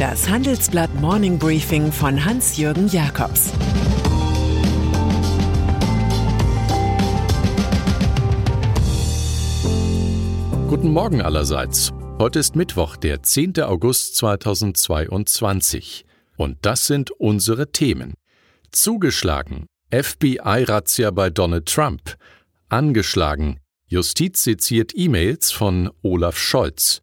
Das Handelsblatt Morning Briefing von Hans-Jürgen Jakobs Guten Morgen allerseits. Heute ist Mittwoch, der 10. August 2022. Und das sind unsere Themen. Zugeschlagen. FBI-Razzia bei Donald Trump. Angeschlagen. Justiz seziert E-Mails von Olaf Scholz.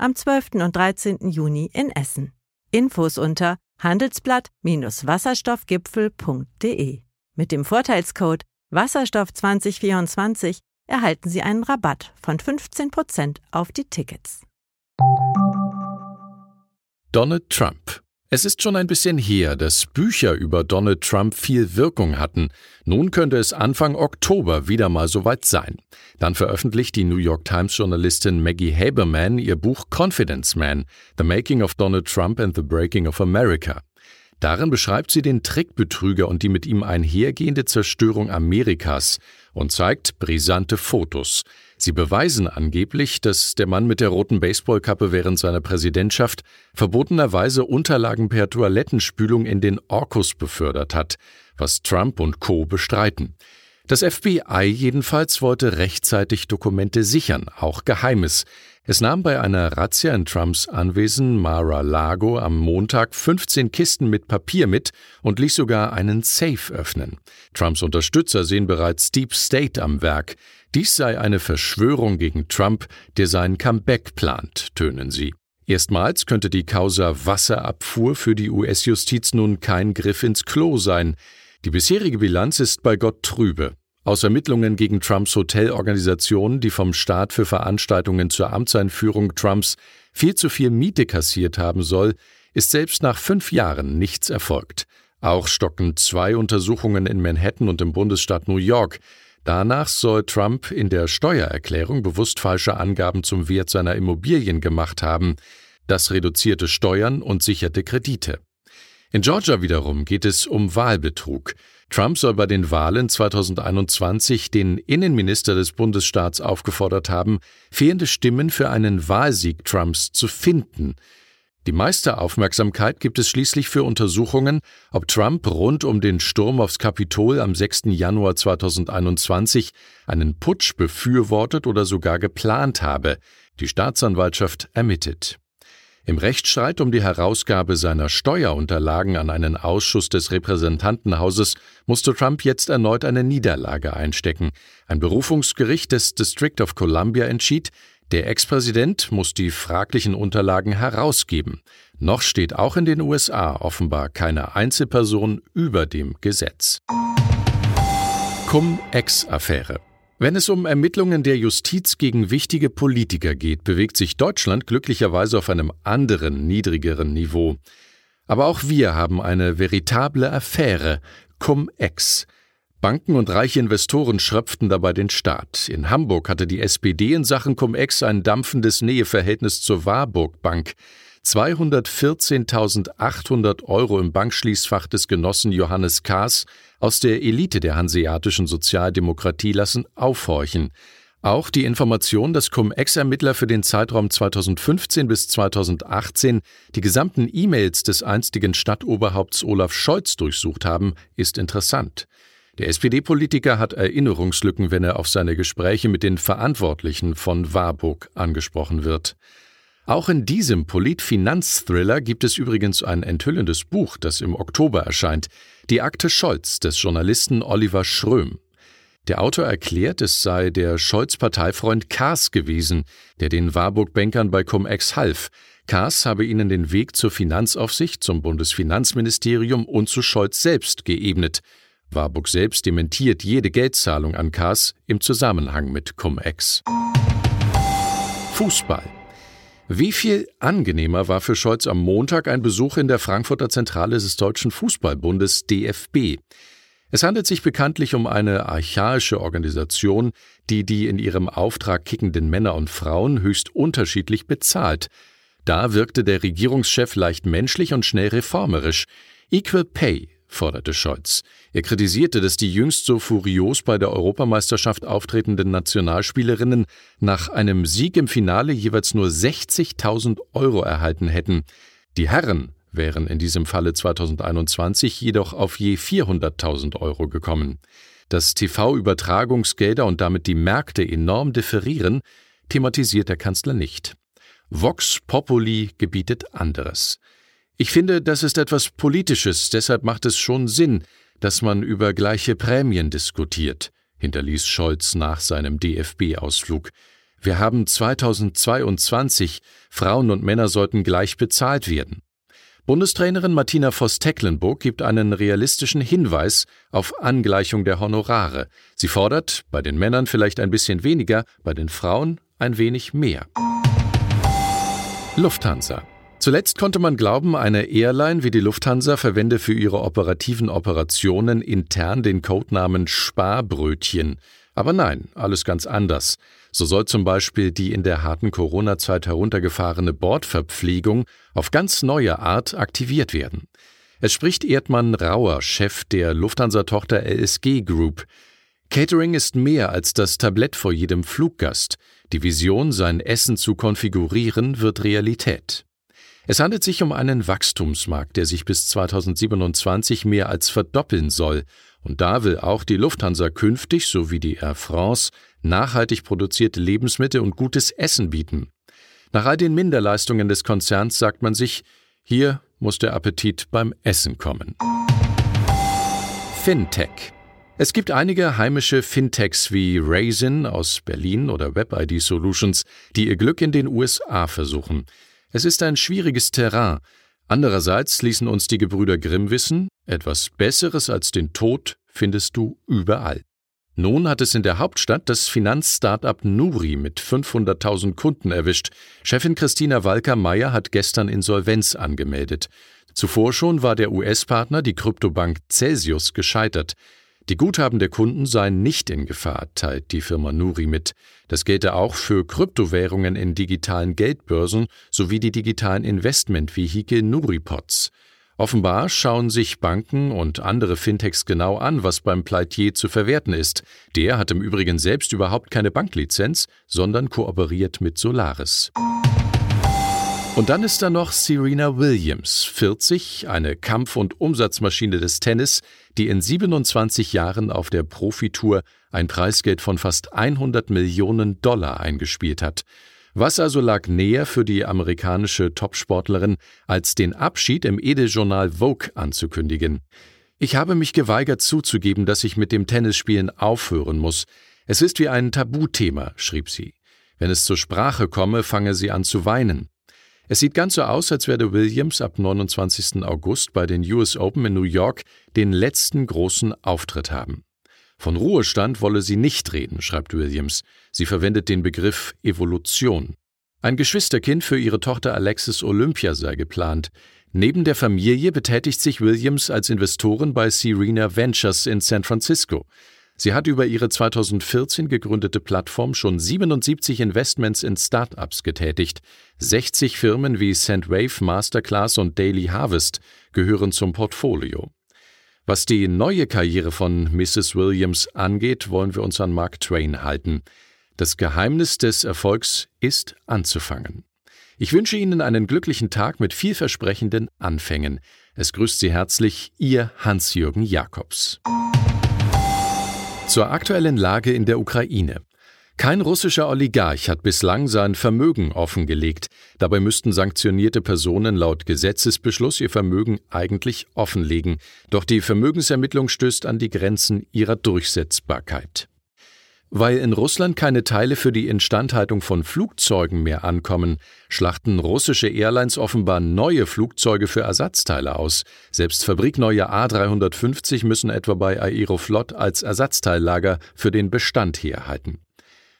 am 12. und 13. Juni in Essen. Infos unter handelsblatt-wasserstoffgipfel.de. Mit dem Vorteilscode Wasserstoff 2024 erhalten Sie einen Rabatt von 15% auf die Tickets. Donald Trump es ist schon ein bisschen her, dass Bücher über Donald Trump viel Wirkung hatten. Nun könnte es Anfang Oktober wieder mal soweit sein. Dann veröffentlicht die New York Times Journalistin Maggie Haberman ihr Buch Confidence Man, The Making of Donald Trump and the Breaking of America. Darin beschreibt sie den Trickbetrüger und die mit ihm einhergehende Zerstörung Amerikas und zeigt brisante Fotos. Sie beweisen angeblich, dass der Mann mit der roten Baseballkappe während seiner Präsidentschaft verbotenerweise Unterlagen per Toilettenspülung in den Orkus befördert hat, was Trump und Co. bestreiten. Das FBI jedenfalls wollte rechtzeitig Dokumente sichern, auch Geheimes. Es nahm bei einer Razzia in Trumps Anwesen Mar-a-Lago am Montag 15 Kisten mit Papier mit und ließ sogar einen Safe öffnen. Trumps Unterstützer sehen bereits Deep State am Werk. Dies sei eine Verschwörung gegen Trump, der sein Comeback plant, tönen sie. Erstmals könnte die Causa Wasserabfuhr für die US-Justiz nun kein Griff ins Klo sein. Die bisherige Bilanz ist bei Gott trübe. Aus Ermittlungen gegen Trumps Hotelorganisation, die vom Staat für Veranstaltungen zur Amtseinführung Trumps viel zu viel Miete kassiert haben soll, ist selbst nach fünf Jahren nichts erfolgt. Auch stocken zwei Untersuchungen in Manhattan und im Bundesstaat New York. Danach soll Trump in der Steuererklärung bewusst falsche Angaben zum Wert seiner Immobilien gemacht haben. Das reduzierte Steuern und sicherte Kredite. In Georgia wiederum geht es um Wahlbetrug. Trump soll bei den Wahlen 2021 den Innenminister des Bundesstaats aufgefordert haben, fehlende Stimmen für einen Wahlsieg Trumps zu finden. Die meiste Aufmerksamkeit gibt es schließlich für Untersuchungen, ob Trump rund um den Sturm aufs Kapitol am 6. Januar 2021 einen Putsch befürwortet oder sogar geplant habe. Die Staatsanwaltschaft ermittelt. Im Rechtsstreit um die Herausgabe seiner Steuerunterlagen an einen Ausschuss des Repräsentantenhauses musste Trump jetzt erneut eine Niederlage einstecken. Ein Berufungsgericht des District of Columbia entschied, der Ex-Präsident muss die fraglichen Unterlagen herausgeben. Noch steht auch in den USA offenbar keine Einzelperson über dem Gesetz. Cum-Ex-Affäre wenn es um Ermittlungen der Justiz gegen wichtige Politiker geht, bewegt sich Deutschland glücklicherweise auf einem anderen, niedrigeren Niveau. Aber auch wir haben eine veritable Affäre, Cum-Ex. Banken und reiche Investoren schröpften dabei den Staat. In Hamburg hatte die SPD in Sachen Cum-Ex ein dampfendes Näheverhältnis zur Warburg Bank. 214.800 Euro im Bankschließfach des Genossen Johannes Kaas aus der Elite der hanseatischen Sozialdemokratie lassen aufhorchen. Auch die Information, dass Cum-Ex-Ermittler für den Zeitraum 2015 bis 2018 die gesamten E-Mails des einstigen Stadtoberhaupts Olaf Scholz durchsucht haben, ist interessant. Der SPD-Politiker hat Erinnerungslücken, wenn er auf seine Gespräche mit den Verantwortlichen von Warburg angesprochen wird. Auch in diesem Polit-Finanz-Thriller gibt es übrigens ein enthüllendes Buch, das im Oktober erscheint, die Akte Scholz des Journalisten Oliver Schröm. Der Autor erklärt, es sei der Scholz-Parteifreund Kaas gewesen, der den Warburg-Bankern bei Cum-Ex half. Kaas habe ihnen den Weg zur Finanzaufsicht, zum Bundesfinanzministerium und zu Scholz selbst geebnet. Warburg selbst dementiert jede Geldzahlung an Kaas im Zusammenhang mit Cum-Ex. Fußball Wie viel angenehmer war für Scholz am Montag ein Besuch in der Frankfurter Zentrale des Deutschen Fußballbundes DFB. Es handelt sich bekanntlich um eine archaische Organisation, die die in ihrem Auftrag kickenden Männer und Frauen höchst unterschiedlich bezahlt. Da wirkte der Regierungschef leicht menschlich und schnell reformerisch. Equal Pay forderte Scholz. Er kritisierte, dass die jüngst so furios bei der Europameisterschaft auftretenden Nationalspielerinnen nach einem Sieg im Finale jeweils nur 60.000 Euro erhalten hätten. Die Herren wären in diesem Falle 2021 jedoch auf je 400.000 Euro gekommen. Dass TV-Übertragungsgelder und damit die Märkte enorm differieren, thematisiert der Kanzler nicht. Vox Populi gebietet anderes. Ich finde, das ist etwas Politisches, deshalb macht es schon Sinn, dass man über gleiche Prämien diskutiert, hinterließ Scholz nach seinem DFB-Ausflug. Wir haben 2022, Frauen und Männer sollten gleich bezahlt werden. Bundestrainerin Martina Voss-Tecklenburg gibt einen realistischen Hinweis auf Angleichung der Honorare. Sie fordert, bei den Männern vielleicht ein bisschen weniger, bei den Frauen ein wenig mehr. Lufthansa Zuletzt konnte man glauben, eine Airline wie die Lufthansa verwende für ihre operativen Operationen intern den Codenamen Sparbrötchen. Aber nein, alles ganz anders. So soll zum Beispiel die in der harten Corona-Zeit heruntergefahrene Bordverpflegung auf ganz neue Art aktiviert werden. Es spricht Erdmann Rauer, Chef der Lufthansa-Tochter LSG Group. Catering ist mehr als das Tablett vor jedem Fluggast. Die Vision, sein Essen zu konfigurieren, wird Realität. Es handelt sich um einen Wachstumsmarkt, der sich bis 2027 mehr als verdoppeln soll, und da will auch die Lufthansa künftig sowie die Air France nachhaltig produzierte Lebensmittel und gutes Essen bieten. Nach all den Minderleistungen des Konzerns sagt man sich, hier muss der Appetit beim Essen kommen. Fintech. Es gibt einige heimische Fintechs wie Raisin aus Berlin oder WebID Solutions, die ihr Glück in den USA versuchen. Es ist ein schwieriges Terrain. Andererseits ließen uns die Gebrüder Grimm wissen, etwas Besseres als den Tod findest du überall. Nun hat es in der Hauptstadt das Finanzstartup Nuri mit 500.000 Kunden erwischt. Chefin Christina Walker-Meyer hat gestern Insolvenz angemeldet. Zuvor schon war der US-Partner, die Kryptobank Celsius, gescheitert. Die Guthaben der Kunden seien nicht in Gefahr, teilt die Firma Nuri mit. Das gelte auch für Kryptowährungen in digitalen Geldbörsen sowie die digitalen Investmentvehikel Nuripods. Offenbar schauen sich Banken und andere Fintechs genau an, was beim Pleitier zu verwerten ist. Der hat im Übrigen selbst überhaupt keine Banklizenz, sondern kooperiert mit Solaris. Und dann ist da noch Serena Williams, 40, eine Kampf- und Umsatzmaschine des Tennis, die in 27 Jahren auf der Profitour ein Preisgeld von fast 100 Millionen Dollar eingespielt hat. Was also lag näher für die amerikanische Topsportlerin, als den Abschied im Edeljournal Vogue anzukündigen? Ich habe mich geweigert zuzugeben, dass ich mit dem Tennisspielen aufhören muss. Es ist wie ein Tabuthema, schrieb sie. Wenn es zur Sprache komme, fange sie an zu weinen. Es sieht ganz so aus, als werde Williams ab 29. August bei den US Open in New York den letzten großen Auftritt haben. Von Ruhestand wolle sie nicht reden, schreibt Williams. Sie verwendet den Begriff Evolution. Ein Geschwisterkind für ihre Tochter Alexis Olympia sei geplant. Neben der Familie betätigt sich Williams als Investorin bei Serena Ventures in San Francisco. Sie hat über ihre 2014 gegründete Plattform schon 77 Investments in Start-ups getätigt. 60 Firmen wie Sandwave, Masterclass und Daily Harvest gehören zum Portfolio. Was die neue Karriere von Mrs. Williams angeht, wollen wir uns an Mark Twain halten. Das Geheimnis des Erfolgs ist anzufangen. Ich wünsche Ihnen einen glücklichen Tag mit vielversprechenden Anfängen. Es grüßt Sie herzlich Ihr Hans-Jürgen Jakobs. Zur aktuellen Lage in der Ukraine. Kein russischer Oligarch hat bislang sein Vermögen offengelegt. Dabei müssten sanktionierte Personen laut Gesetzesbeschluss ihr Vermögen eigentlich offenlegen. Doch die Vermögensermittlung stößt an die Grenzen ihrer Durchsetzbarkeit. Weil in Russland keine Teile für die Instandhaltung von Flugzeugen mehr ankommen, schlachten russische Airlines offenbar neue Flugzeuge für Ersatzteile aus. Selbst fabrikneue A350 müssen etwa bei Aeroflot als Ersatzteillager für den Bestand herhalten.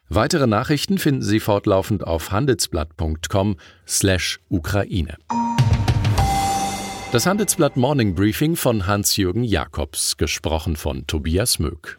Weitere Nachrichten finden Sie fortlaufend auf handelsblatt.com/Ukraine. Das Handelsblatt Morning Briefing von Hans-Jürgen Jakobs, gesprochen von Tobias Möck.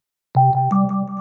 Thank you.